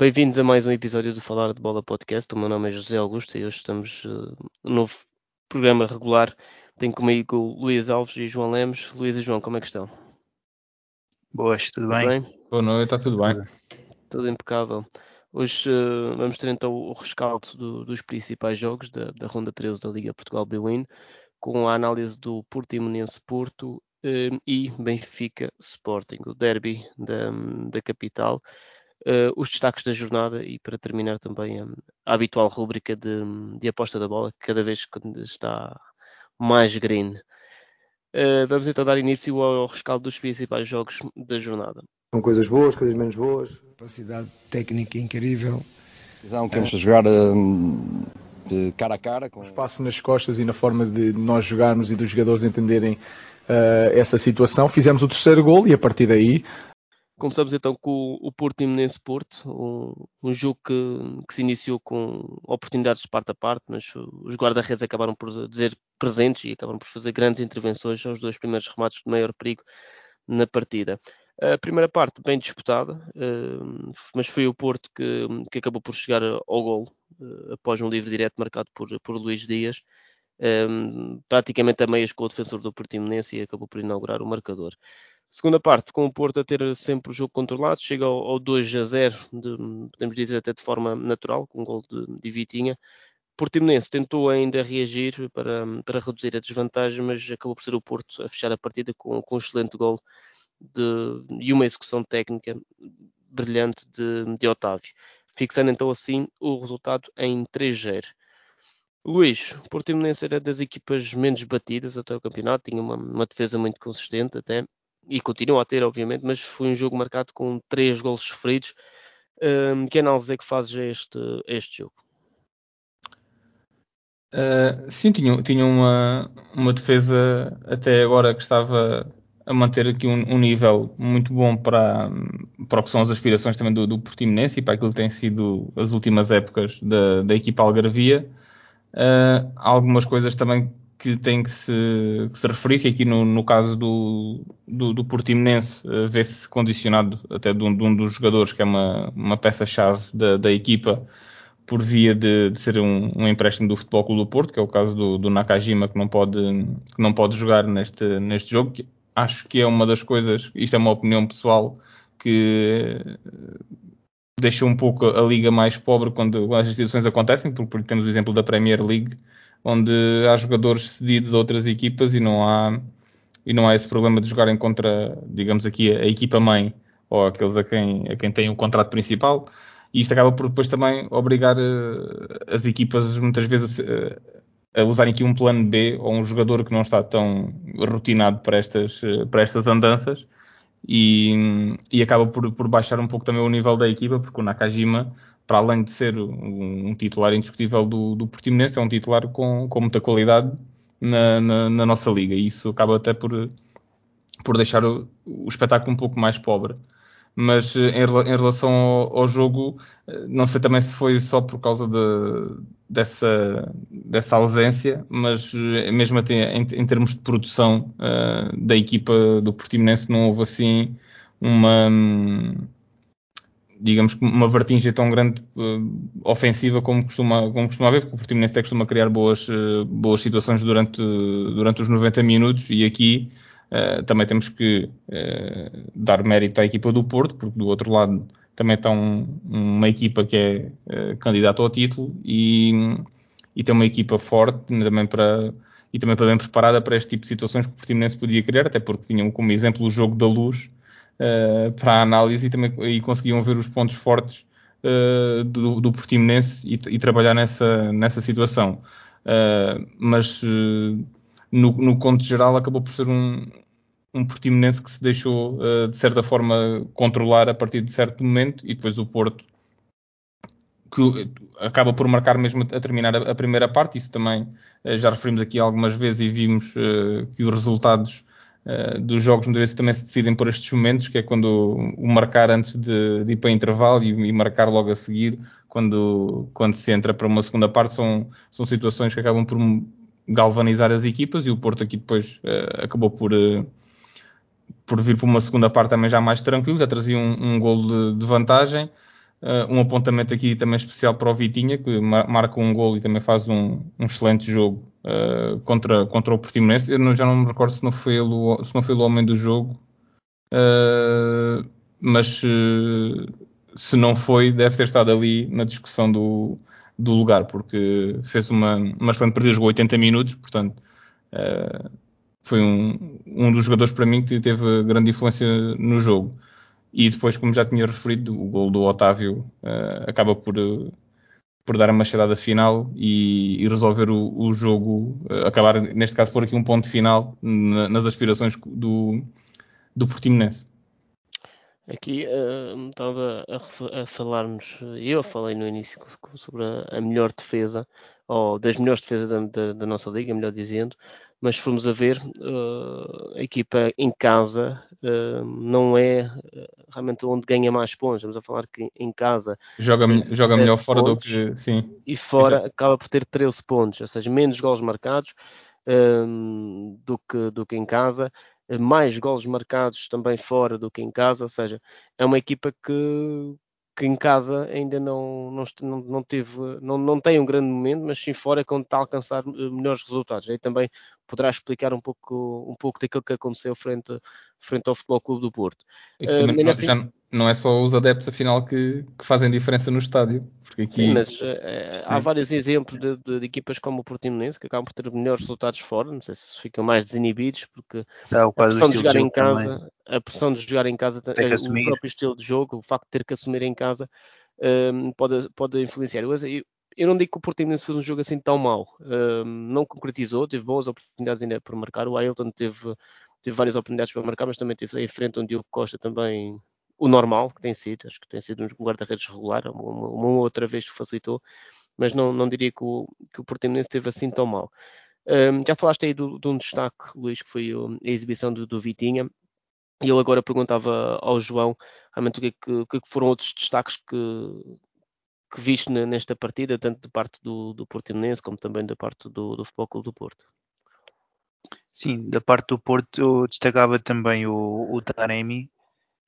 Bem-vindos a mais um episódio do Falar de Bola Podcast. O meu nome é José Augusto e hoje estamos uh, no novo programa regular. Tenho comigo o Luís Alves e João Lemos. Luís e João, como é que estão? Boas, tudo, tudo bem? bem? Boa noite, está tudo bem. Tudo impecável. Hoje uh, vamos ter então o rescaldo do, dos principais jogos da, da Ronda 13 da Liga Portugal Bwin, com a análise do Portimonense Porto uh, e Benfica Sporting, o derby da, da capital uh, os destaques da jornada e para terminar também um, a habitual rúbrica de, de, aposta da bola, que cada vez está mais green. Uh, vamos então dar início ao rescaldo dos principais jogos da jornada. São coisas boas, coisas menos boas. Capacidade técnica incrível. Visão que vamos jogar um, de cara a cara. Com... O espaço nas costas e na forma de nós jogarmos e dos jogadores entenderem uh, essa situação. Fizemos o terceiro gol e a partir daí Começamos então com o Porto Imenense Porto, um, um jogo que, que, se iniciou com oportunidades de parte a parte, mas os guarda-redes acabaram por dizer presentes e acabaram por fazer grandes intervenções aos dois primeiros remates de maior perigo na partida. A primeira parte bem disputada, uh, mas foi o Porto que, que, acabou por chegar ao gol uh, após um livre direto marcado por, por Luís Dias, um, praticamente a meias com o defensor do Portimonense e acabou por inaugurar o marcador. Segunda parte, com o Porto a ter sempre o jogo controlado, chega ao, ao 2 a 0, de, podemos dizer até de forma natural, com um gol de, de Vitinha. Portimonense tentou ainda reagir para, para reduzir a desvantagem, mas acabou por ser o Porto a fechar a partida com, com um excelente gol de, e uma execução técnica brilhante de, de Otávio, fixando então assim o resultado em 3-0. Luís, o Portimonense era das equipas menos batidas até o campeonato, tinha uma, uma defesa muito consistente até, e continua a ter, obviamente, mas foi um jogo marcado com três gols sofridos. Um, que análise é que fazes a este, a este jogo? Uh, sim, tinha, tinha uma, uma defesa até agora que estava a manter aqui um, um, nível muito bom para, para o que são as aspirações também do, do Portimonense e para aquilo que tem sido as últimas épocas da, da equipa Algarvia. Uh, algumas coisas também que tem que se, que se referir, que aqui no, no caso do, do, do Portimonense uh, vê-se condicionado até de um, de um, dos jogadores que é uma, uma peça-chave da, da equipa por via de, de ser um, um, empréstimo do Futebol Clube do Porto, que é o caso do, do, Nakajima, que não pode, que não pode jogar neste, neste jogo. Que acho que é uma das coisas, isto é uma opinião pessoal, que deixa um pouco a liga mais pobre quando, as situações acontecem, porque temos o exemplo da Premier League, onde há jogadores cedidos a outras equipas e não há e não há esse problema de jogarem contra, digamos aqui, a, equipa mãe ou aqueles a quem, a quem tem o contrato principal. E isto acaba por depois também obrigar uh, as equipas muitas vezes uh, a usarem aqui um plano B ou um jogador que não está tão rotinado para estas, uh, para estas andanças e, e acaba por, por baixar um pouco também o nível da equipa, porque o Nakajima para além de ser um, um titular indiscutível do, do Portimonense, é um titular com, com muita qualidade na, na, na, nossa liga e isso acaba até por, por deixar o, o espetáculo um pouco mais pobre. Mas eh, em, em relação ao, ao, jogo, eh, não sei também se foi só por causa de, dessa, dessa ausência, mas eh, mesmo até em, em termos de produção uh, da equipa do Portimonense não houve assim uma digamos que uma vertigem tão grande uh, ofensiva como costuma, como costuma haver, porque o Portimonense até costuma criar boas, uh, boas situações durante, durante os 90 minutos e aqui uh, também temos que dar mérito à equipa do Porto, porque do outro lado também está um, uma equipa que é candidata ao título e, e tem uma equipa forte também para e também para bem preparada para este tipo de situações que o Portimonense podia criar, até porque tinham como exemplo o jogo da luz, uh, para a análise e, também, e conseguiam ver os pontos fortes uh, do, do Portimonense e, e, trabalhar nessa, nessa situação. Uh, mas no, no conto geral acabou por ser um, um Portimonense que se deixou de certa forma controlar a partir de certo momento e depois o Porto que acaba por marcar mesmo a terminar a primeira parte, isso também já referimos aqui algumas vezes e vimos que os resultados uh, dos jogos muitas vezes também se decidem por estes momentos, que é quando o marcar antes de, de ir para intervalo e, e, marcar logo a seguir, quando, quando se entra para uma segunda parte, são, são situações que acabam por galvanizar as equipas e o Porto aqui depois uh, acabou por, uh, por vir para uma segunda parte também já mais tranquilo, já trazia um, um gol de, de vantagem. Uh, um apontamento aqui também especial para o Vitinha, que marca um gol e também faz um, um excelente jogo uh, contra, contra o Portimonense. Eu não, já não me recordo se não foi ele, se não foi o homem do jogo, uh, mas se não foi, deve ter estado ali na discussão do, do lugar, porque fez uma, uma excelente partida, jogou 80 minutos, portanto foi um, um dos jogadores para mim que teve grande influência no jogo. E depois, como já tinha referido, o gol do Otávio uh, acaba por, uh, por dar a machadada final e, e resolver o, o jogo, uh, acabar, neste caso, por aqui um ponto final na, nas aspirações do, do Portimonense. Aqui estava a, a falarmos, eu falei no início sobre a, a melhor defesa, ou das melhores defesas da, da, da nossa liga, melhor dizendo, mas se formos a ver, uh, a equipa em casa uh, não é eh, realmente onde ganha mais pontos. Estamos a falar que em casa joga, joga melhor fora do que sim. E fora Exato. acaba por ter 13 pontos, ou seja, menos gols marcados um, do, que, do que em casa, mais gols marcados também fora do que em casa, ou seja, é uma equipa que que em casa ainda não, não, não, teve, não, não tem um grande momento, mas sim fora é quando está a alcançar eh, melhores resultados. Aí também poderá explicar um pouco, um pouco daquilo que aconteceu frente, frente ao Futebol Clube do Porto. E que também, uh, não, assim, já não é só os adeptos, afinal, que, que fazem diferença no estádio. Porque aqui... Sim, mas uh, há vários exemplos de, de, de, equipas como o Portimonense que acabam por ter melhores resultados fora, não sei se ficam mais desinibidos, porque é, a pressão de jogar em casa, também. a pressão de jogar em casa, é o próprio estilo de jogo, o facto de ter que assumir em casa, um, pode, pode influenciar. Eu, eu não digo que o Portimonense fez um jogo assim tão mau, um, não concretizou, teve boas oportunidades ainda por marcar, o Ailton teve, teve várias oportunidades para marcar, mas também teve em frente onde o Diogo Costa também o normal que tem sido, acho que tem sido um guarda-redes regular, uma, uma, outra vez facilitou, mas não, não diria que o, que o Portimonense esteve assim tão mal. Um, já falaste aí de um destaque, Luís, que foi a exibição do, do Vitinha, e ele agora perguntava ao João realmente o que, é que, é que foram outros destaques que, que viste nesta partida, tanto da parte do, do Portimonense como também da parte do, do Futebol Clube do Porto. Sim, da parte do Porto eu destacava também o, o Taremi,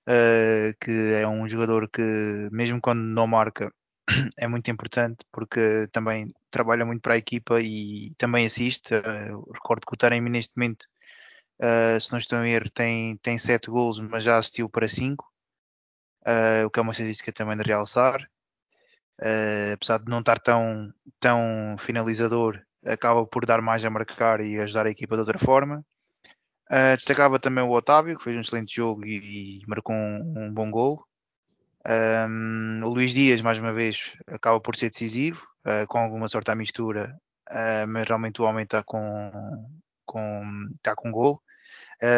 uh, que é um jogador que, mesmo quando não marca, é muito importante porque também trabalha muito para a equipa e também assiste. Uh, recordo que o Taremi neste momento, uh, se não estou a erro, tem, tem 7 golos, mas já assistiu para 5, o que é uma estatística também de realçar. apesar de não estar tão, tão finalizador, acaba por dar mais a marcar e ajudar a equipa de outra forma. Uh, destacava também o Otávio, que fez um excelente jogo e, e marcou um, um, bom gol. Um, o Luís Dias, mais uma vez, acaba por ser decisivo, uh, com alguma sorte à mistura, uh, mas realmente o homem está com, com, tá com gol.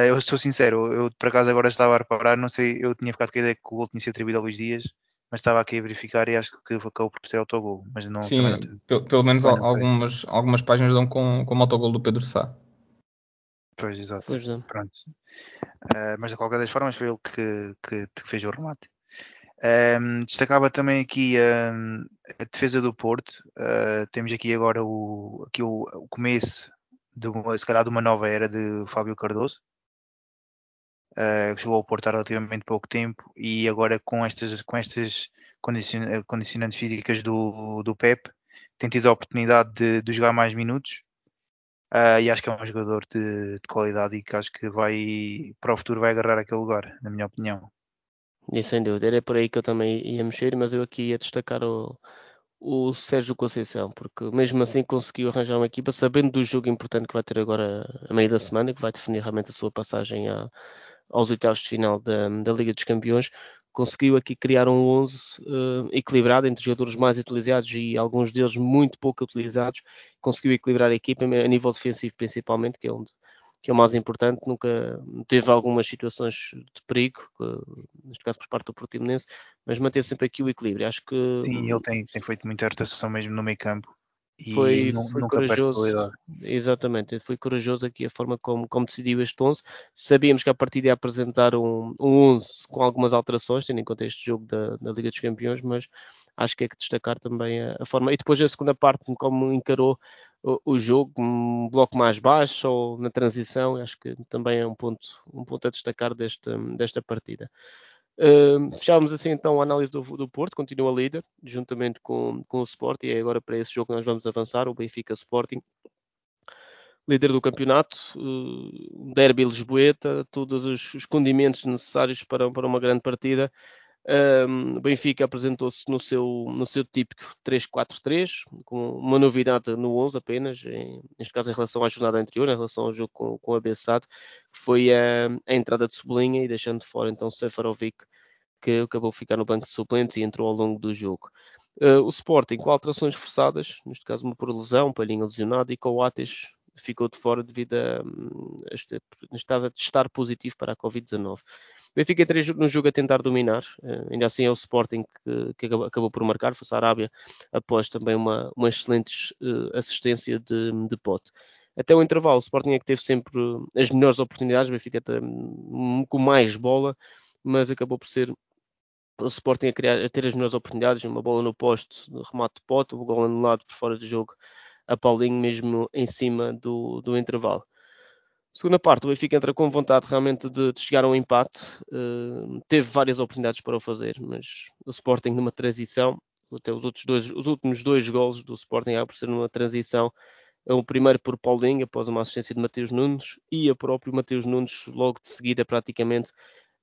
eu sou sincero, eu por acaso agora estava a reparar, não sei, eu tinha ficado com a ideia que o gol tinha sido atribuído a Luís Dias, mas estava aqui a verificar e acho que acabou por ser autogol. Mas não, Sim, não, pelo, pelo, menos algumas, algumas páginas dão com, com o autogol do Pedro Sá. Pois, exato. Pois Pronto. Uh, mas de qualquer das formas foi ele que, que, que fez o remate. Um, destacava também aqui um, a defesa do Porto. Uh, temos aqui agora o, aqui o, o começo de uma, se calhar de uma nova era de Fábio Cardoso. Uh, que chegou ao Porto há relativamente pouco tempo e agora com estas, com estas condicionantes físicas do, do Pep tem tido a oportunidade de, de jogar mais minutos Uh, e acho que é um jogador de, de, qualidade e que acho que vai para o futuro vai agarrar aquele lugar, na minha opinião. E sem dúvida, era por aí que eu também ia mexer, mas eu aqui ia destacar o, o Sérgio Conceição, porque mesmo assim conseguiu arranjar uma equipa, sabendo do jogo importante que vai ter agora a meio da semana, que vai definir realmente a sua passagem a, aos oitavos de final da, da Liga dos Campeões, conseguiu aqui criar um 11 uh, eh, equilibrado entre jogadores mais utilizados e alguns deles muito pouco utilizados. Conseguiu equilibrar a equipa a nível defensivo, principalmente, que é onde que é o mais importante. Nunca teve algumas situações de perigo, neste caso por parte do Portimonense, mas manteve sempre aqui o equilíbrio. Acho que sim, ele tem, tem feito muita rotação mesmo no meio campo foi, foi corajoso. Exatamente, foi corajoso aqui a forma como, como decidiu este 11. Sabíamos que a partir ia apresentar um, um 11 com algumas alterações, tendo em conta este jogo da, da Liga dos Campeões, mas acho que é que destacar também a, a forma. E depois a segunda parte, como encarou o, o, jogo, um bloco mais baixo ou na transição, acho que também é um ponto, um ponto a destacar desta, desta partida. Fechávamos assim então a análise do, do Porto, continua líder, juntamente com, com o Sport, e é agora para esse jogo que nós vamos avançar, o Benfica Sporting. Líder do campeonato, uh, derby lisboeta, todos os, os condimentos necessários para, para uma grande partida. Um, o Benfica apresentou-se no seu, no seu típico 3-4-3, com uma novidade no 11 apenas, em, neste caso em relação à jornada anterior, em relação ao jogo com, com a Bessado, que foi a, a, entrada de Sublinha e deixando de fora então Sefarovic, que acabou de ficar no banco de suplentes e entrou ao longo do jogo. Uh, o Sporting com alterações forçadas, neste caso uma por lesão, Palhinha lesionado e Coates ficou de fora devido a, caso, a testar positivo para a Covid-19. O Benfica entrou no jogo a tentar dominar, uh, ainda assim é o Sporting que, que acabou, acabou, por marcar, foi a Arábia, após também uma, uma excelente uh, assistência de, de pote. Até o intervalo, o Sporting é que teve sempre as melhores oportunidades, o Benfica hum, com mais bola, mas acabou por ser o Sporting a, criar, a ter as melhores oportunidades, uma bola no poste, remate de pote, o gol anulado por fora do jogo a Paulinho mesmo em cima do, do intervalo. Segunda parte, o Benfica entra com vontade realmente de, de chegar a um empate. Uh, teve várias oportunidades para o fazer, mas o Sporting numa transição, até os, outros dois, os últimos dois golos do Sporting é por ser numa transição. O primeiro por Paulinho, após uma assistência de Mateus Nunes, e a próprio Mateus Nunes, logo de seguida, praticamente,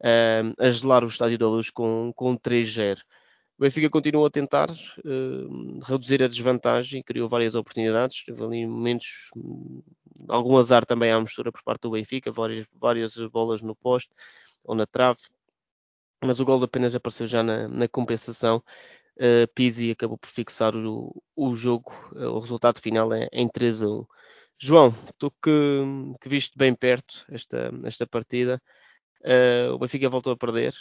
uh, a gelar o Estádio da Luz com, com 3-0. O Benfica continuou a tentar uh, reduzir a desvantagem, criou várias oportunidades, teve ali momentos, hum, algum azar também à mistura por parte do Benfica, várias, várias bolas no poste ou na trave, mas o gol apenas apareceu já na, na compensação. Uh, Pizzi acabou por fixar o, o jogo, uh, o resultado final é em 3 a 1. João, tu que, que viste bem perto esta, esta partida, uh, o Benfica voltou a perder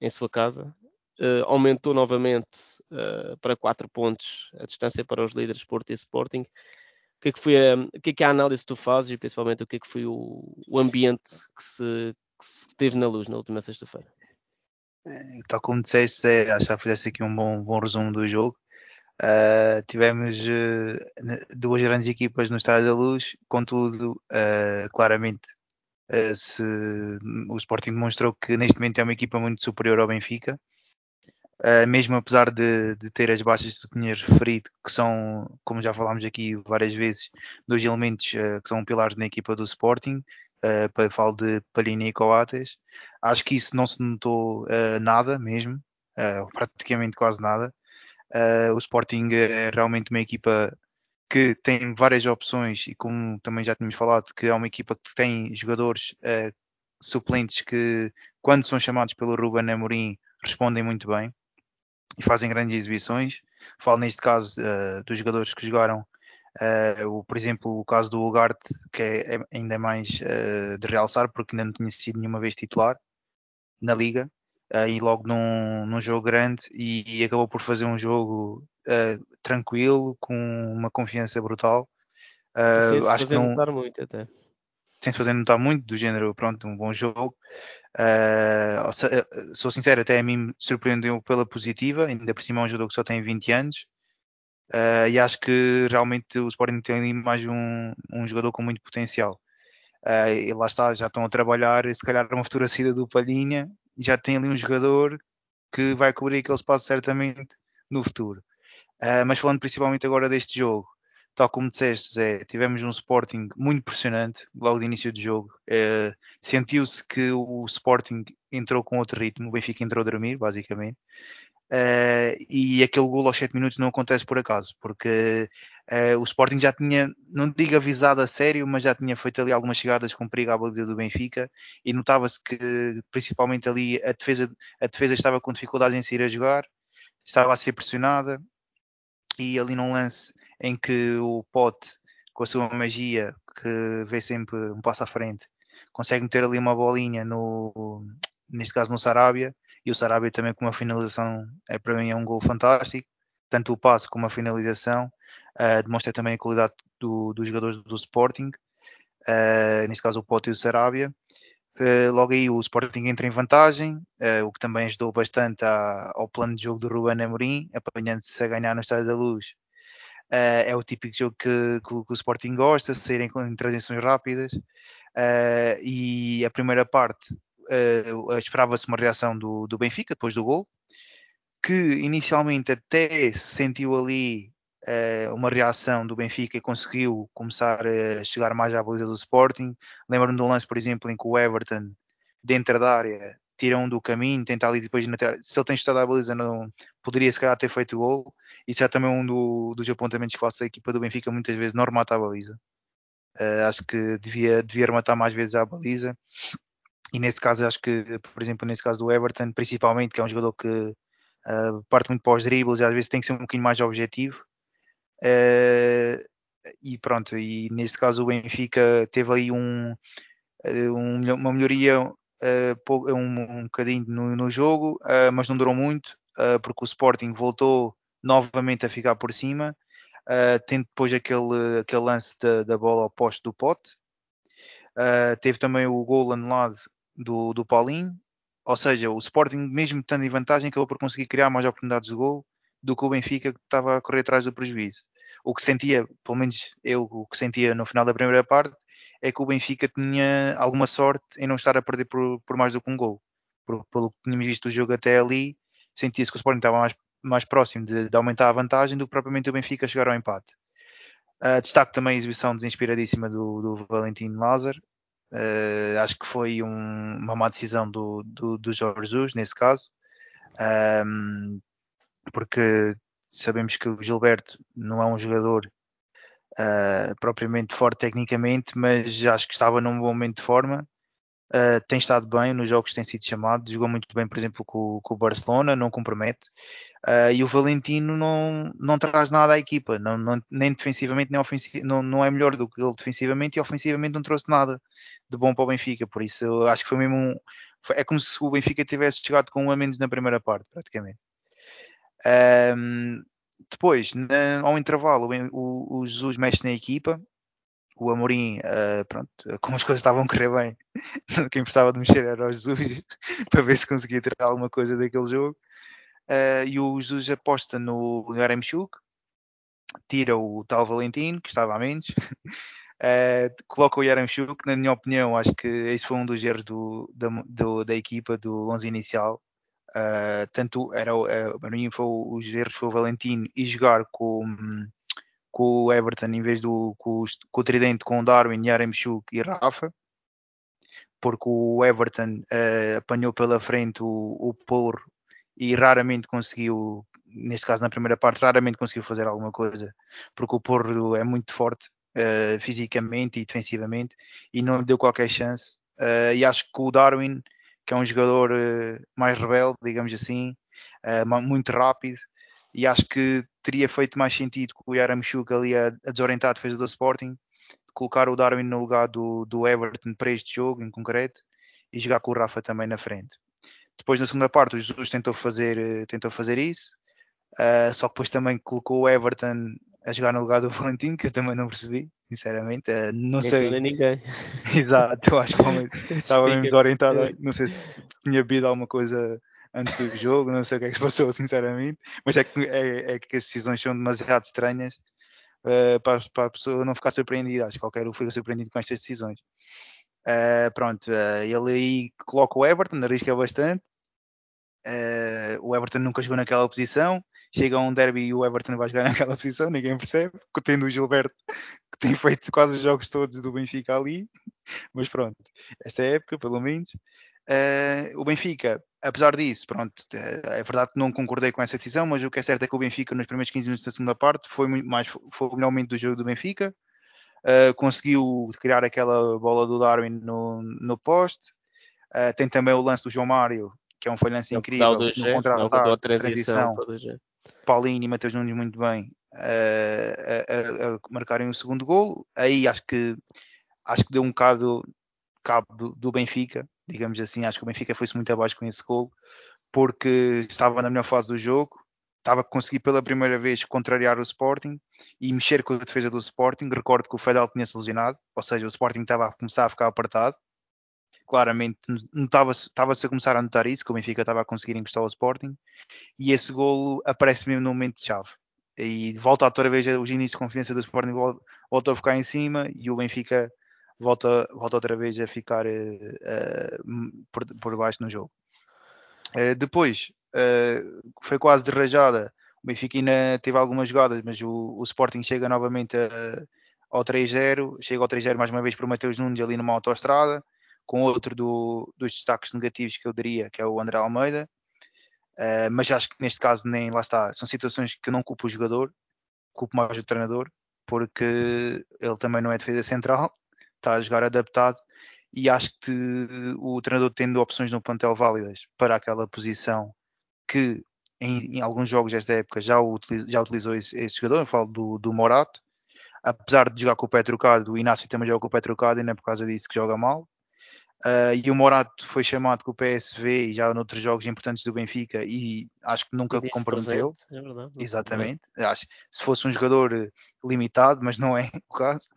em sua casa, uh, aumentou novamente uh, para 4 pontos a distância para os líderes Porto e Sporting. O que é que, foi a, o que, é que a análise que tu fazes e principalmente o que é que foi o, o ambiente que se, que se teve na luz na última sexta-feira? É, tal como disseste, é, acho que fizeste aqui um bom, bom resumo do jogo. Uh, tivemos uh, duas grandes equipas no Estádio da Luz, contudo, uh, claramente, se, o Sporting demonstrou que neste momento é uma equipa muito superior ao Benfica. Uh, mesmo apesar de, de, ter as baixas que tu tinhas referido, que são, como já falámos aqui várias vezes, dois elementos uh, que são pilares na equipa do Sporting, uh, falo de Palini e Coates, acho que isso não se notou nada mesmo, praticamente quase nada. o Sporting é realmente uma equipa que tem várias opções e como também já tínhamos falado, que é uma equipa que tem jogadores suplentes que, quando são chamados pelo Ruben Amorim, respondem muito bem e fazem grandes exibições. Falo neste caso uh, dos jogadores que jogaram, uh, o, por exemplo, o caso do Ugarte, que é, é ainda mais uh, de realçar, porque ainda não tinha sido nenhuma vez titular na Liga, e logo num, num jogo grande, e, e, acabou por fazer um jogo tranquilo, com uma confiança brutal. Acho que não, muito até. Sem se fazer notar muito, do género, pronto, um bom jogo. Uh, sou sincero, até a mim me surpreendeu pela positiva, ainda por cima é um jogador que só tem 20 anos. Uh, e acho que realmente o Sporting tem ali mais um, um jogador com muito potencial. Uh, e lá está, já estão a trabalhar, se calhar uma futura saída do Palhinha, já tem ali um jogador que vai cobrir aquele espaço certamente no futuro. Uh, mas falando principalmente agora deste jogo, tal como disseste, Zé, tivemos um Sporting muito impressionante logo de início do jogo. Uh, Sentiu-se que o Sporting entrou com outro ritmo, o Benfica entrou a dormir, basicamente. Uh, e aquele gol aos 7 minutos não acontece por acaso, porque uh, o Sporting já tinha, não digo avisado a sério, mas já tinha feito ali algumas chegadas com perigo à baliza do Benfica e notava-se que principalmente ali a defesa, a defesa estava com dificuldade em sair a jogar, estava a ser pressionada e ali num lance em que o Pote, com a sua magia, que vê sempre um passo à frente, consegue meter ali uma bolinha no, neste caso no Sarabia, e o Sarabia também com uma finalização, é para mim é um gol fantástico, tanto o passe como a finalização, uh, demonstra também a qualidade do, dos jogadores do Sporting, uh, neste caso o Pote e o Sarabia. Uh, logo aí o Sporting entra em vantagem, o que também ajudou bastante ao plano de jogo do Ruben Amorim, apanhando-se a ganhar no Estádio da Luz Uh, é o típico jogo que, que, que, o Sporting gosta, saírem em transições rápidas. Uh, e a primeira parte, uh, esperava-se uma reação do, do Benfica depois do gol, que inicialmente até sentiu ali uma reação do Benfica e conseguiu começar a chegar mais à baliza do Sporting. Lembro-me um lance, por exemplo, em que o Everton, dentro da área, tira um do caminho, tenta ali depois, se ele tem estado à baliza, não, poderia se calhar ter feito o gol. Isso é também um do, dos apontamentos que faço a equipa do Benfica, muitas vezes não remata a baliza. Uh, acho que devia, devia rematar mais vezes à baliza. E nesse caso, acho que, por exemplo, nesse caso do Everton, principalmente, que é um jogador que uh, parte muito para os dribles e às vezes tem que ser um bocadinho mais objetivo. Uh, e pronto, e nesse caso o Benfica teve aí um, um uma melhoria um, um bocadinho no, no jogo, mas não durou muito, porque o Sporting voltou novamente a ficar por cima, tendo depois aquele, aquele lance da, da bola ao poste do pote. teve também o gol anulado do, do Paulinho, ou seja, o Sporting, mesmo estando em vantagem, acabou por conseguir criar mais oportunidades de gol do que o Benfica que estava a correr atrás do prejuízo. O que sentia, pelo menos eu o que sentia no final da primeira parte, é que o Benfica tinha alguma sorte em não estar a perder por, por mais do que um gol. Pelo que tínhamos visto o jogo até ali, sentia-se que o Sporting estava mais, mais próximo de, de, aumentar a vantagem do que propriamente o Benfica chegar ao empate. Uh, destaco também a exibição desinspiradíssima do, do Valentim Lázaro, Uh, acho que foi um, uma má decisão do, do, do Jorge Jesus, nesse caso, um, porque sabemos que o Gilberto não é um jogador uh, propriamente forte tecnicamente, mas acho que estava num bom momento de forma Uh, tem estado bem nos jogos que tem sido chamado, jogou muito bem, por exemplo, com, com o Barcelona, não compromete. Uh, e o Valentino não, não traz nada à equipa, não, não, nem defensivamente, nem ofensivamente, não, não é melhor do que ele defensivamente e ofensivamente não trouxe nada de bom para o Benfica. Por isso, eu acho que foi mesmo um, é como se o Benfica tivesse chegado com um a menos na primeira parte, praticamente. Um, depois, na, ao intervalo, o, o Jesus mexe na equipa, o Amorim, uh, pronto, como as coisas estavam a correr bem, quem precisava de mexer era o Jesus, para ver se conseguia tirar alguma coisa daquele jogo. Uh, e o Jesus aposta no Yaremchuk, tira o tal Valentino, que estava a menos, uh, coloca o Yaremchuk, na minha opinião, acho que esse foi um dos erros do, da, do, da equipa, do 11 inicial. Uh, tanto era, uh, para foi, os erros foi o Valentino e jogar com com o Everton em vez do com, com o Tridente com o Darwin, Yaremchuk e Rafa, porque o Everton uh, apanhou pela frente o, o Porro e raramente conseguiu, neste caso na primeira parte, raramente conseguiu fazer alguma coisa, porque o Porro é muito forte uh, fisicamente e defensivamente e não deu qualquer chance. Uh, e acho que o Darwin, que é um jogador mais rebelde, digamos assim, muito rápido, e acho que teria feito mais sentido com o Yaramchuk ali a, a desorientar a defesa do Sporting, colocar o Darwin no lugar do, do Everton para este jogo em concreto e jogar com o Rafa também na frente. Depois na segunda parte o Jesus tentou fazer, eh, tentou fazer isso, uh, só que depois também colocou o Everton a jogar no lugar do Valentim, que eu também não percebi, sinceramente. Uh, não nem sei. ninguém. Exato, eu acho que estava mesmo desorientado. Não sei se tinha bebido alguma coisa antes do jogo, não sei o que é que se passou, sinceramente, mas é que, é, é que as decisões são demasiado estranhas uh, para, para, a pessoa não ficar surpreendida. Acho que qualquer um fica surpreendido com estas decisões. Uh, pronto, uh, ele aí coloca o Everton, arrisca bastante. o Everton nunca jogou naquela posição. Chega a um derby e o Everton vai jogar naquela posição, ninguém percebe, tendo o Gilberto que tem feito quase os jogos todos do Benfica ali. Mas pronto, esta época, pelo menos. Uh, o Benfica, apesar disso, pronto, é verdade que não concordei com essa decisão, mas o que é certo é que o Benfica, nos primeiros 15 minutos da segunda parte, foi muito mais foi o melhor momento do jogo do Benfica. Uh, conseguiu criar aquela bola do Darwin no, no poste. Uh, tem também o lance do João Mário, que é um lance incrível. no G, contra a transição. transição. Paulinho e Matheus Nunes muito bem a, a, a, marcarem o segundo gol. Aí acho que acho que deu um bocado cabo do, do Benfica, digamos assim. Acho que o Benfica foi-se muito abaixo com esse gol, porque estava na melhor fase do jogo, estava a conseguir pela primeira vez contrariar o Sporting e mexer com a defesa do Sporting. Recordo que o Fedel tinha-se lesionado, ou seja, o Sporting estava a começar a ficar apertado. Claramente estava-se a começar a notar isso, que o Benfica estava a conseguir encostar ao Sporting. E esse golo aparece mesmo no momento de chave. E volta outra vez os inícios de confiança do Sporting, volta a ficar em cima e o Benfica volta, volta outra vez a ficar uh, por, por baixo no jogo. Uh, depois foi quase derrajada. O Benfica ainda teve algumas jogadas, mas o, o Sporting chega novamente a, ao 3-0, chega ao 3-0 mais uma vez para o Mateus Nunes ali numa autoestrada, com outro do, dos destaques negativos que eu diria, que é o André Almeida. Uh, mas acho que neste caso nem lá está, são situações que eu não culpo o jogador, culpo mais o treinador, porque ele também não é defesa central, está a jogar adaptado e acho que o treinador tendo opções no plantel válidas para aquela posição que em, em alguns jogos desta época já, já utilizou esse, esse, jogador, eu falo do, do Morato, apesar de jogar com o pé trocado, o Inácio também joga com o pé trocado e não é por causa disso que joga mal. Uh, e o Morato foi chamado com o PSV e já noutros jogos importantes do Benfica e acho que nunca comprometeu. É verdade, Exatamente. É. Acho se fosse um jogador eh, limitado, mas não é o caso.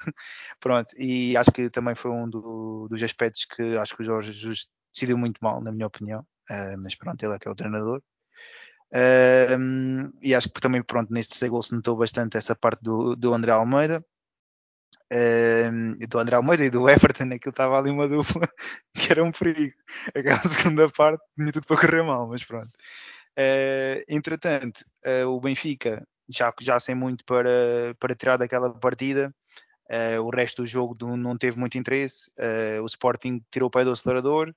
Pronto, e acho que também foi um do, dos aspectos que acho que o Jorge Jesus decidiu muito mal, na minha opinião. Uh, mas pronto, ele é que é o treinador. Uh, e acho que também, pronto, neste terceiro gol se notou bastante essa parte do, do André Almeida uh, do André Almeida e do Everton, aquilo estava ali uma dupla que era um perigo. Aquela segunda parte tinha tudo para correr mal, mas pronto. Uh, entretanto, uh, o Benfica já, já sem muito para, para tirar daquela partida. Uh, o resto do jogo do, não teve muito interesse. o Sporting tirou o pé do acelerador.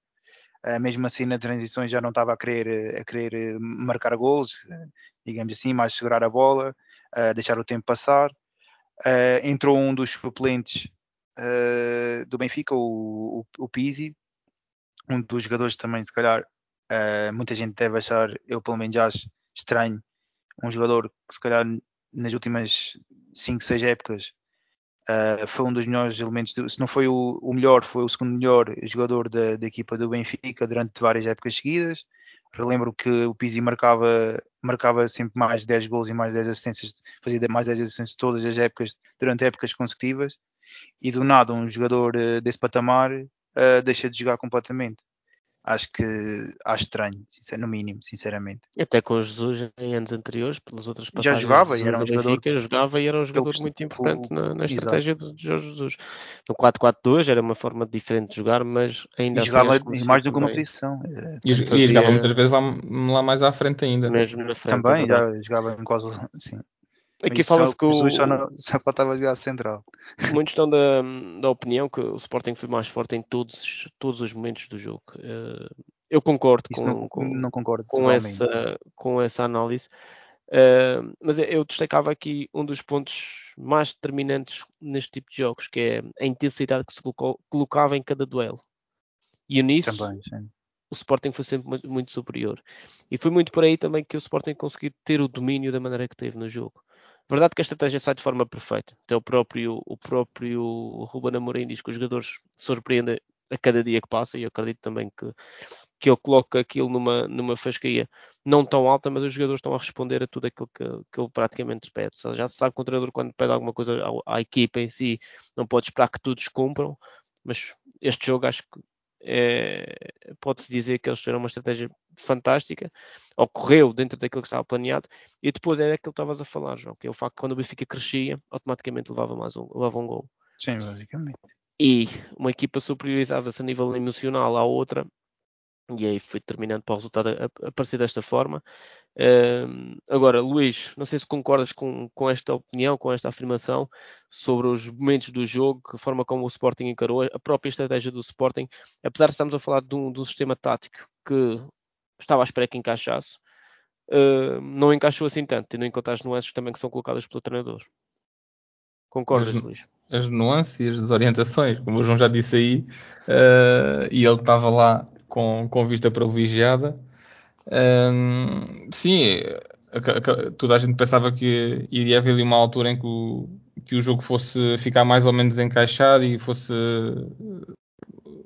mesmo assim, na transições já não estava a querer, a querer marcar gols, digamos assim, mais segurar a bola, deixar o tempo passar. Uh, entrou um dos suplentes uh, do Benfica, o, o, o Pizzi, um dos jogadores também, se calhar, uh, muita gente deve achar, eu pelo menos acho estranho, um jogador que se calhar nas últimas 5, 6 épocas foi um dos melhores elementos, do, se não foi o, o, melhor, foi o segundo melhor jogador da, da equipa do Benfica durante várias épocas seguidas. Relembro que o Pizzi marcava, marcava sempre mais 10 gols e mais 10 assistências, fazia mais 10 assistências todas as épocas, durante épocas consecutivas, e do nada um jogador uh, desse patamar uh, deixa de jogar completamente acho que acho estranho, no mínimo, sinceramente. Até com o Jesus em anos anteriores, pelas outras passagens. Já jogava e era um jogador. Benfica, jogava e era um jogador muito importante o, na, na estratégia de Jorge Jesus. No 4-4-2 era uma forma diferente de jogar, mas ainda e assim. Jogava mais do que uma posição. É, e, e, jogava muitas vezes lá, lá, mais à frente ainda. Mesmo na frente. Também, já jogava em quase. Sim. Aqui fala-se que o. Só, não, só faltava jogar central. Muitos estão da, da opinião que o Sporting foi mais forte em todos, todos os momentos do jogo. Uh, eu concordo com, não, com, não concordo com, essa, com essa análise. Uh, mas eu destacava aqui um dos pontos mais determinantes neste tipo de jogos, que é a intensidade que se colocou, colocava em cada duelo. E nisso, também, o Sporting foi sempre muito, superior. E foi muito por aí também que o Sporting conseguiu ter o domínio da maneira que teve no jogo. Verdade que a estratégia sai de forma perfeita. Até o próprio, o próprio Ruben Amorim diz que os jogadores surpreendem a cada dia que passa e eu acredito também que, que ele coloca aquilo numa, numa fasquia não tão alta, mas os jogadores estão a responder a tudo aquilo que, que ele praticamente pede. Seja, já se sabe que o treinador quando pede alguma coisa à, à equipa em si não pode esperar que todos cumpram, mas este jogo acho que é, pode-se dizer que eles tiveram uma estratégia fantástica, ocorreu dentro daquilo que estava planeado, e depois era aquilo que estavas a falar, João, que é o facto que quando o Benfica crescia, automaticamente levava mais um, levava um gol. Sim, basicamente. E uma equipa superiorizava-se a nível emocional à outra, e aí foi determinante para o resultado aparecer desta forma. Uh, agora, Luís, não sei se concordas com, com esta opinião, com esta afirmação sobre os momentos do jogo, a forma como o Sporting encarou, a própria estratégia do Sporting, apesar de estarmos a falar de um, de um sistema tático que estava à espera que encaixasse, uh, não encaixou assim tanto, tendo em conta as nuances também que são colocadas pelo treinador. Concordas, as, Luís? As nuances e as desorientações, como o João já disse aí, uh, e ele estava lá com, com vista privilegiada. Um, sim, toda a gente pensava que iria haver ali uma altura em que o, que o jogo fosse ficar mais ou menos encaixado e fosse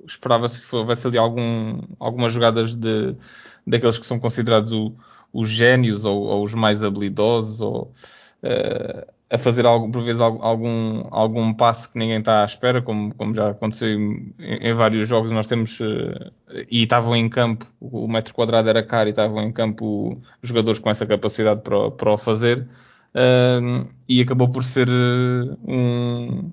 esperava-se que houvesse ali algum, algumas jogadas de, daqueles que são considerados o, os génios ou, ou, os mais habilidosos ou, uh, a fazer por vezes algum, algum passo que ninguém está à espera, como, como já aconteceu em, em vários jogos. Nós temos uh, e estavam em campo, o metro quadrado era caro e estavam em campo jogadores com essa capacidade para, para o fazer. Uh, e acabou por ser uh, um,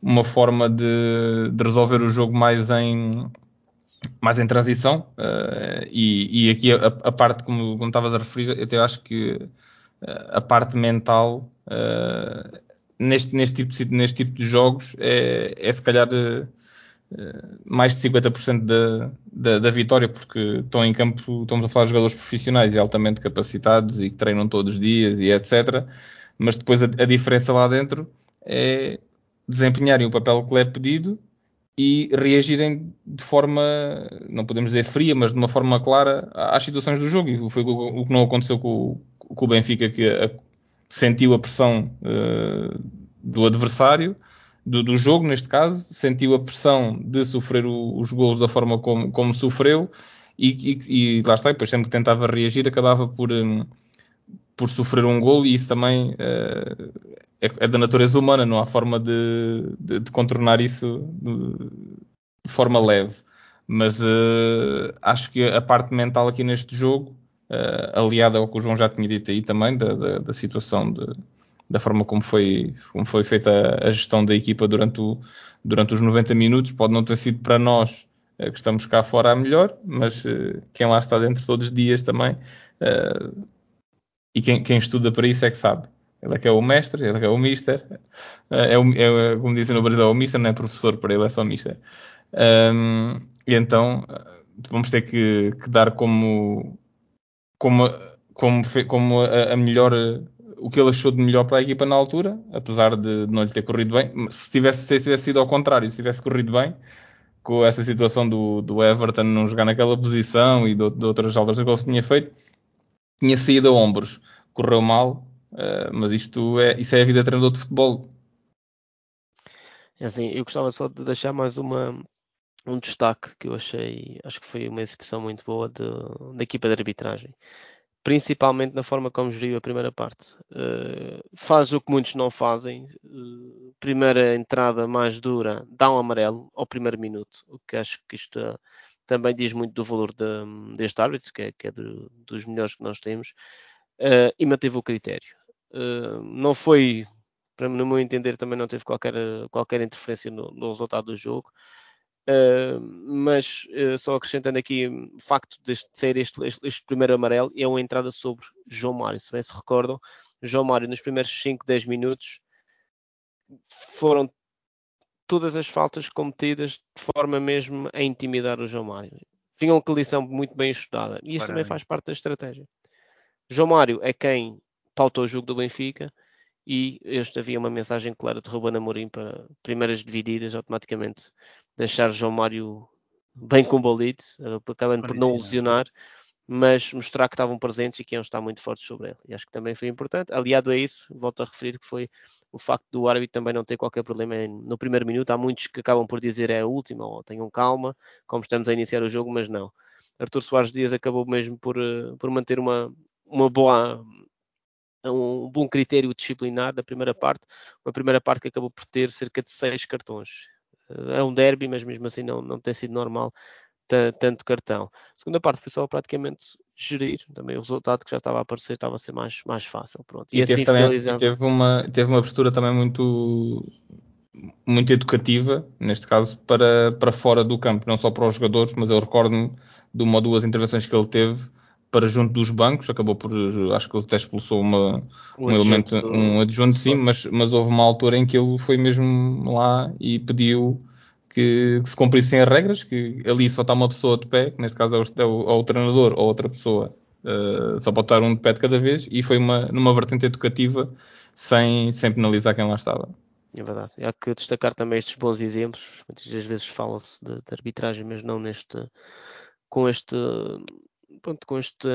uma forma de, de resolver o jogo mais em, mais em transição uh, e, e, aqui a, a, parte, como, como estavas a referir, eu até acho que a parte mental uh, neste, neste, tipo de, neste tipo de jogos é, é se calhar mais de 50% da, da, da, vitória, porque estão em campo, estamos a falar de jogadores profissionais e altamente capacitados e que treinam todos os dias e etc. Mas depois a, a diferença lá dentro é desempenharem o papel que lhe é pedido e reagirem de forma, não podemos dizer fria, mas de uma forma clara às situações do jogo. E foi o que não aconteceu com o Benfica, que a, sentiu a pressão uh, do adversário, do, do, jogo neste caso, sentiu a pressão de sofrer o, os gols da forma como, como sofreu e, e, e, lá está, depois sempre que tentava reagir acabava por, um, por sofrer um gol e isso também uh, é, é, da natureza humana, não há forma de, de, de contornar isso de, de, forma leve. Mas uh, acho que a parte mental aqui neste jogo, uh, aliada ao que o João já tinha dito aí também, da, da, da situação de, da forma como foi, como foi feita a, gestão da equipa durante, o, durante os 90 minutos, pode não ter sido para nós uh, que estamos cá fora a melhor, mas quem lá está dentro todos os dias também, e quem, quem estuda para isso é que sabe. Ele é que é o mestre, ele é que é o mister. É, o, é como dizem no Brasil, é o mister, não é professor, para ele é só mister. Um, e então vamos ter que, que dar como, como, como, como a, a, melhor, o que ele achou de melhor para a equipa na altura, apesar de não lhe ter corrido bem. Se tivesse, se tivesse sido ao contrário, se tivesse corrido bem, com essa situação do, do Everton não jogar naquela posição e de, de outras alterações que ele tinha feito, tinha saído a ombros. Correu mal, Uh, mas isto é, isso é a vida de treinador de futebol. É assim, eu gostava só de deixar mais uma, um destaque que eu achei, acho que foi uma exibição muito boa de, da equipa de arbitragem, principalmente na forma como geriu a primeira parte. Uh, faz o que muitos não fazem, uh, primeira entrada mais dura, dá um amarelo ao primeiro minuto, o que acho que isto também diz muito do valor de, deste árbitro, que é, que é do, dos melhores que nós temos, e manteve o critério. Não foi, para no meu entender, também não teve qualquer, qualquer interferência no, no resultado do jogo. Uh, mas uh, só acrescentando aqui o facto de ser este, este, este, primeiro amarelo é uma entrada sobre João Mário. Se bem se recordam, João Mário nos primeiros 5, 10 minutos foram todas as faltas cometidas de forma mesmo a intimidar o João Mário. Vinham com a lição muito bem estudada. E isso também faz parte da estratégia. João Mário é quem pautou o jogo do Benfica e este havia uma mensagem clara de Ruben Amorim para primeiras divididas, automaticamente deixar João Mário bem combalido, acabando por não lesionar, mas mostrar que estavam presentes e que iam estar muito fortes sobre ele. E acho que também foi importante. Aliado a isso, volto a referir que foi o facto do árbitro também não ter qualquer problema no primeiro minuto. Há muitos que acabam por dizer é a última, ou tenham calma, como estamos a iniciar o jogo, mas não. Artur Soares Dias acabou mesmo por, eh, por manter uma, uma boa um bom critério disciplinar da primeira parte, uma primeira parte que acabou por ter cerca de seis cartões. É um derby, mas mesmo assim não, não tem sido normal tanto cartão. A segunda parte foi só praticamente gerir também o resultado que já estava a aparecer, estava a ser mais, mais fácil. Pronto. E, e teve, assim também, teve, uma, teve uma postura também muito muito educativa, neste caso, para, para fora do campo, não só para os jogadores, mas eu recordo-me de uma ou duas intervenções que ele teve para junto dos bancos, acabou por, acho que ele até expulsou uma, um, elemento, um adjunto sim, mas, mas houve uma altura em que ele foi mesmo lá e pediu que, que se cumprissem as regras, que ali só está uma pessoa de pé, que neste caso é o, é o, é o treinador ou outra pessoa, uh, só pode estar um de pé de cada vez, e foi uma, numa vertente educativa, sem, sem penalizar quem lá estava. É verdade. Há que destacar também estes bons exemplos. Muitas vezes fala-se de, de arbitragem, mas não neste com este pronto, com, este,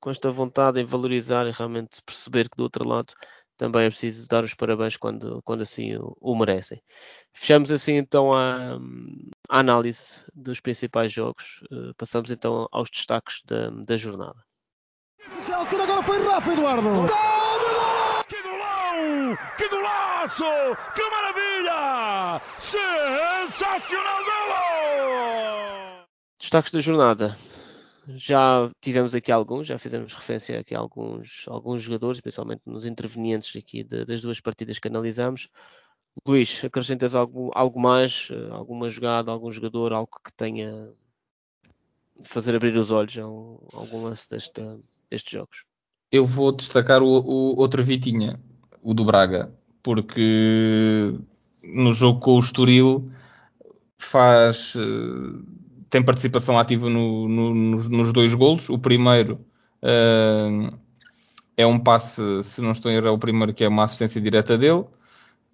com esta vontade em valorizar e realmente perceber que do outro lado também é preciso dar os parabéns quando, quando assim o, o merecem. Fechamos assim então a, a, análise dos principais jogos. Uh, passamos então aos destaques da, da jornada. Agora foi Rafa Eduardo. Que golão! Que golaço! Que maravilha! Sensacional golo! Destaques da jornada já tivemos aqui alguns, já fizemos referência aqui a alguns, alguns jogadores, principalmente nos intervenientes aqui de, das duas partidas que analisamos. Luís, acrescentas algo, algo mais, eh, alguma jogada, algum jogador, algo que tenha fazer abrir os olhos a algum lance desta, destes jogos? Eu vou destacar o, o outro Vitinha, o do Braga, porque no jogo com o Estoril faz eh, tem participação ativa no, no, nos, nos, dois golos. O primeiro uh, é um passe, se não estou em erro, é o primeiro que é uma assistência direta dele,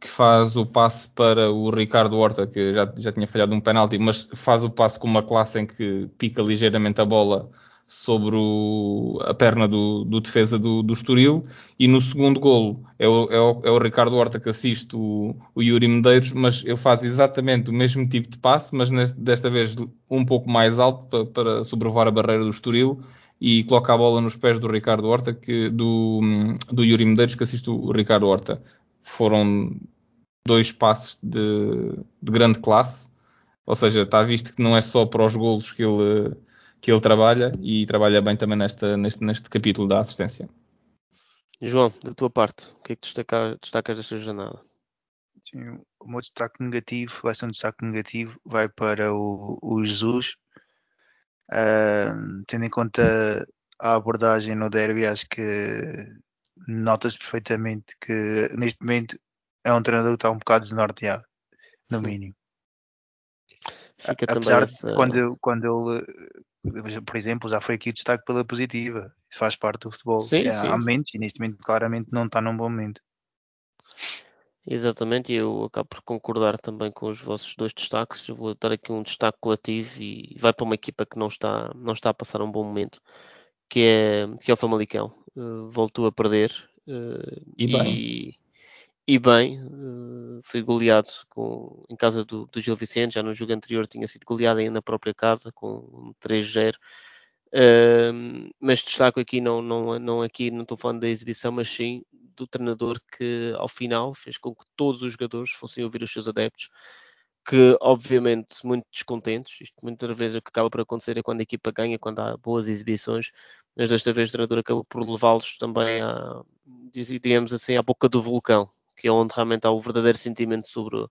que faz o passe para o Ricardo Horta, que já, já tinha falhado um penalti, mas faz o passe com uma classe em que pica ligeiramente a bola sobre o, a perna do, do defesa do, do, Estoril e no segundo golo é o, é o, é o Ricardo Horta que assiste o, o, Yuri Medeiros, mas ele faz exatamente o mesmo tipo de passe, mas neste, desta vez um pouco mais alto para, para sobrevoar a barreira do Estoril e coloca a bola nos pés do Ricardo Horta, que, do, do Yuri Medeiros que assiste o Ricardo Horta. Foram dois passes de, de grande classe, ou seja, está visto que não é só para os golos que ele que ele trabalha e trabalha bem também nesta, neste, neste capítulo da assistência. João, da tua parte, o que é que destaca, destacas desta jornada? Sim, o meu destaque negativo vai ser um destaque negativo, vai para o, o Jesus. Uh, tendo em conta a abordagem no derby, acho que nota-se perfeitamente que neste momento é um treinador que está um bocado desnorteado, no mínimo. Fica Apesar de essa... quando, quando ele por exemplo, já foi aqui o destaque pela positiva. Isso faz parte do futebol. Sim, é, sim, há momentos e neste momento claramente não está num bom momento. Exatamente, e eu acabo por concordar também com os vossos dois destaques. Eu vou dar aqui um destaque coletivo e vai para uma equipa que não está, não está a passar um bom momento, que é, que é o Famalicão. Uh, voltou a perder uh, e, bem. E, bem, uh, foi goleado com, em casa do, do Gil Vicente, já no jogo anterior tinha sido goleado aí na própria casa com 3-0. Uh, mas destaco aqui, não, não, não aqui, não estou falando da exibição, mas sim do treinador que ao final fez com que todos os jogadores fossem ouvir os seus adeptos, que obviamente muito descontentes, isto muitas vezes o que acaba por acontecer é quando a equipa ganha, quando há boas exibições, mas desta vez o treinador acabou por levá-los também a, digamos assim, à boca do vulcão, que é onde realmente há o verdadeiro sentimento sobre,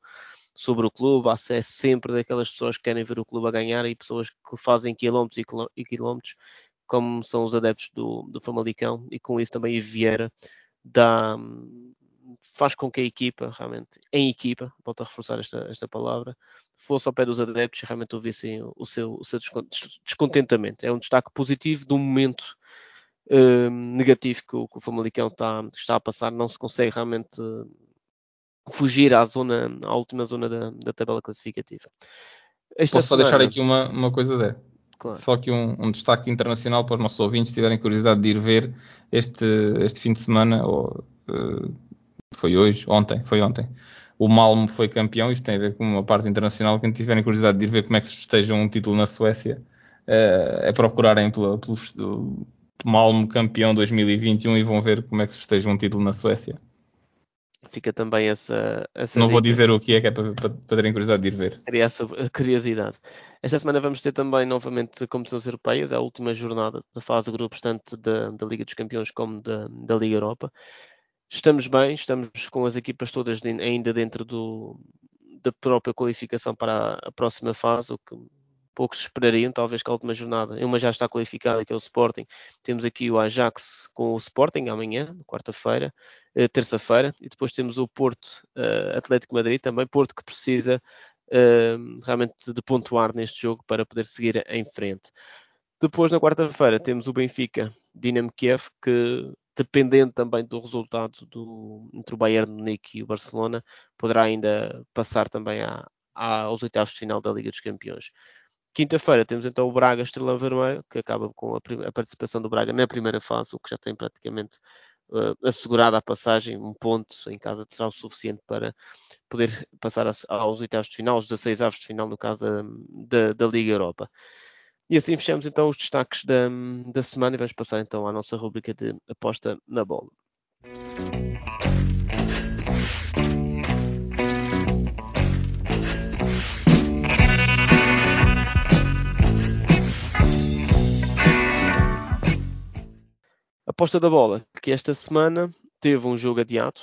sobre o clube, há sempre daquelas pessoas que querem ver o clube a ganhar e pessoas que fazem quilómetros e quilómetros, como são os adeptos do, do Famalicão, e com isso também a Vieira dá, faz com que a equipa, realmente, em equipa, volto a reforçar esta, esta palavra, fosse ao pé dos adeptos e realmente ouvissem o seu, o seu descontentamento. É um destaque positivo um momento uh, negativo que o, que o Famalicão está, está a passar, não se consegue realmente fugir à zona, à última zona da, da tabela classificativa. Esta Posso semana... só deixar aqui uma, uma coisa, Zé? Claro. Só que um, um, destaque internacional para os nossos ouvintes se tiverem curiosidade de ir ver este, este fim de semana, ou uh, foi hoje, ontem, foi ontem. O Malmo foi campeão, isto tem a ver com uma parte internacional. Quem tiverem curiosidade de ir ver como é que se festeja um título na Suécia, uh, é procurarem pelo, pelo Malmo campeão 2021 e vão ver como é que se festeja um título na Suécia. Fica também essa. essa Não dica. vou dizer o que é, que é para, para, para terem curiosidade de ir ver. Queria essa curiosidade. Esta semana vamos ter também novamente competições europeias, é a última jornada da fase de grupos, tanto da, da Liga dos Campeões como da, da Liga Europa. Estamos bem, estamos com as equipas todas ainda dentro do, da própria qualificação para a, a próxima fase, o que poucos esperariam, talvez que a última jornada, uma já está qualificada, que é o Sporting. Temos aqui o Ajax com o Sporting amanhã, quarta-feira, eh, terça-feira, e depois temos o Porto uh, Atlético Madrid, também Porto que precisa uh, realmente de pontuar neste jogo para poder seguir em frente. Depois, na quarta-feira, temos o Benfica Dinamo Kiev, que dependendo também do resultado do, entre o Bayern Munique e o Barcelona, poderá ainda passar também à, aos oitavos de final da Liga dos Campeões. Quinta-feira temos então o Braga Estrela Vermelha, que acaba com a, a, participação do Braga na primeira fase, o que já tem praticamente uh, assegurada a passagem, um ponto em casa será o suficiente para poder passar a, aos oitavos de final, aos 16 avos de final, no caso da, da, da, Liga Europa. E assim fechamos então os destaques da, da semana e vamos passar então à nossa rubrica de aposta na bola. Aposta da bola, que esta semana teve um jogo adiado.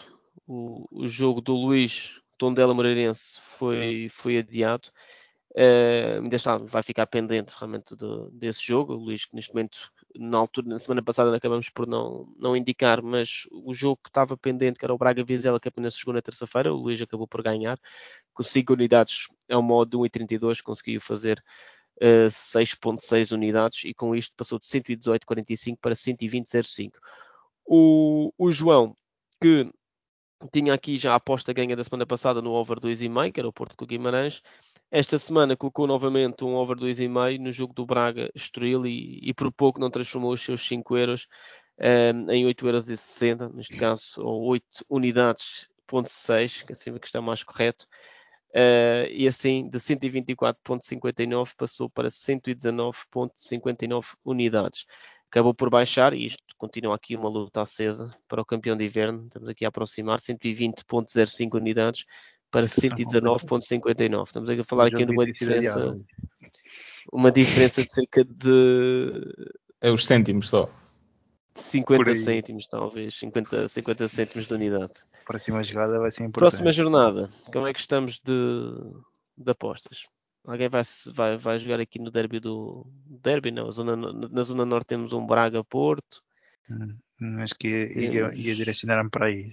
O, o jogo do Luís Tondela Moreirense foi, foi adiado. Uh, ainda está, vai ficar pendente realmente de, desse jogo. O Luís, que neste momento, na altura, na semana passada, acabamos por não, não indicar, mas o jogo que estava pendente, que era o Braga Vizela, que apenas chegou na terça-feira, o Luís acabou por ganhar. Com 5 unidades, é um modo de 1,32, conseguiu fazer uh, 6,6 unidades e com isto passou de 118,45 para 120,05. O, o João, que tinha aqui já a aposta ganha da semana passada no over 2,5, que era o Porto com o Guimarães. Esta semana colocou novamente um over 2,5 no jogo do Braga Estoril e, e por pouco não transformou os seus 5 euros um, ehm, em 8,60 euros, neste caso, ou 8 unidades, ponto 6, que é assim que está mais correto. Uh, e assim, de 124,59 passou para 119,59 unidades acabou por baixar e isto continua aqui uma luta acesa para o campeão de inverno. Estamos aqui a aproximar 120.05 unidades para 119.59. Estamos aqui a falar aqui de uma diferença, uma diferença de cerca de é os cêntimos só. 50 cêntimos, talvez, 50, 50 cêntimos de unidade. Próxima jogada vai ser importante. Próxima jornada, como é que estamos de, de apostas? Alguém vai, vai, vai jogar aqui no derby do. Derby não, zona, na zona norte temos um Braga-Porto. Hum, acho que ia, ia, ia direcionar-me para aí.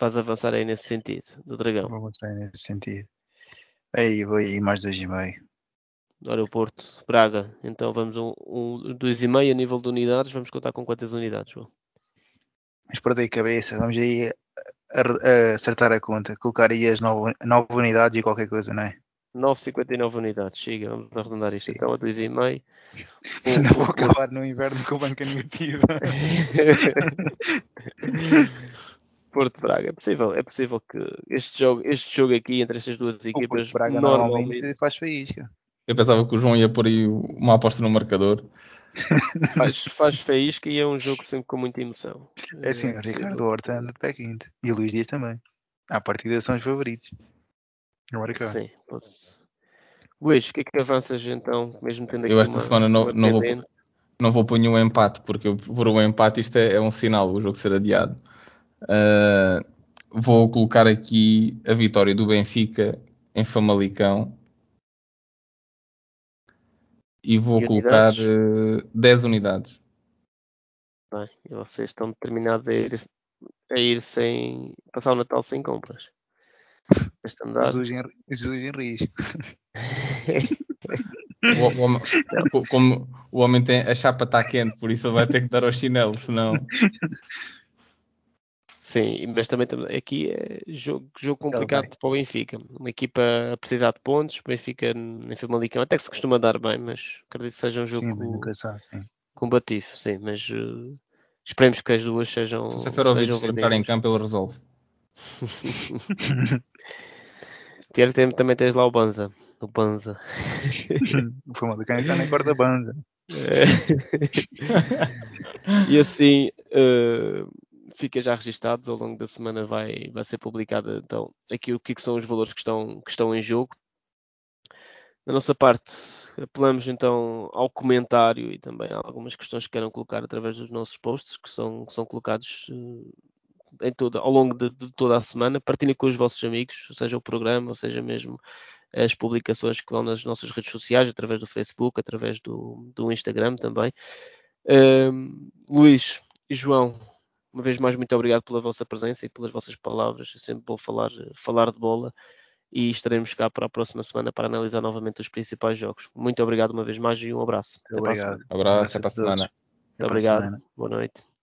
Vais avançar aí nesse sentido, do Dragão. Vou avançar nesse sentido. Aí vou aí mais dois e meio. Olha o Porto, Braga. Então vamos um, um dois e meio a nível de unidades. Vamos contar com quantas unidades, João? Mas perdi cabeça. Vamos aí acertar a conta. Colocar aí as nove, nove unidades e qualquer coisa, não é? 9,59 unidades. Chega, vamos arredondar isto então a 2,5. Não vou acabar no inverno com banca negativa. Porto Braga, é possível, é possível que este jogo, este jogo aqui entre estas duas equipas Braga normalmente, normalmente faz faísca. Eu pensava que o João ia pôr aí uma aposta no marcador. Faz, faz faísca e é um jogo sempre com muita emoção. É assim, é, Ricardo Horta anda de pé quente. E o Luís Dias também. À partida são os favoritos. Agora cá. Sim, posso. Luís, o que é que avanças então, mesmo tendo aqui Eu esta uma, semana não, não, vou, não vou pôr nenhum empate, porque por um empate isto é, é um sinal, o jogo ser adiado. Uh, vou colocar aqui a vitória do Benfica em Famalicão. E vou e colocar uh, 10 unidades. Bem, vocês estão determinados a ir, a ir sem passar o Natal sem compras este andar. Jesus em risco. O, o, homem, como o homem tem a chapa está quente, por isso ele vai ter que dar ao chinelo, senão. Sim, mas também aqui é jogo, jogo complicado para o Benfica. Uma equipa a precisar de pontos, o Benfica em Famalicão até que se costuma dar bem, mas acredito que seja um jogo sim, sabe, sim. combativo, sim, mas uh, esperemos que as duas sejam. Se o Seferovic entrar em campo, ele resolve. Pior também tens lá o Banza. O Banza. o quem está na corda Banza. É. e assim uh, fica já registado ao longo da semana vai, vai ser publicada então aqui o que, que são os valores que estão, que estão em jogo. Da nossa parte, apelamos então ao comentário e também a algumas questões que queiram colocar através dos nossos posts, que são, que são colocados uh, em toda, ao longo de, de, toda a semana. Partilhem com os vossos amigos, seja o programa, seja mesmo as publicações que vão nas nossas redes sociais, através do Facebook, através do, do Instagram também. Um, Luís e João, uma vez mais, muito obrigado pela vossa presença e pelas vossas palavras. É sempre bom falar, falar de bola e estaremos cá para a próxima semana para analisar novamente os principais jogos. Muito obrigado uma vez mais e um abraço. Muito obrigado. Um abraço, até para a semana. Muito obrigado. Boa noite.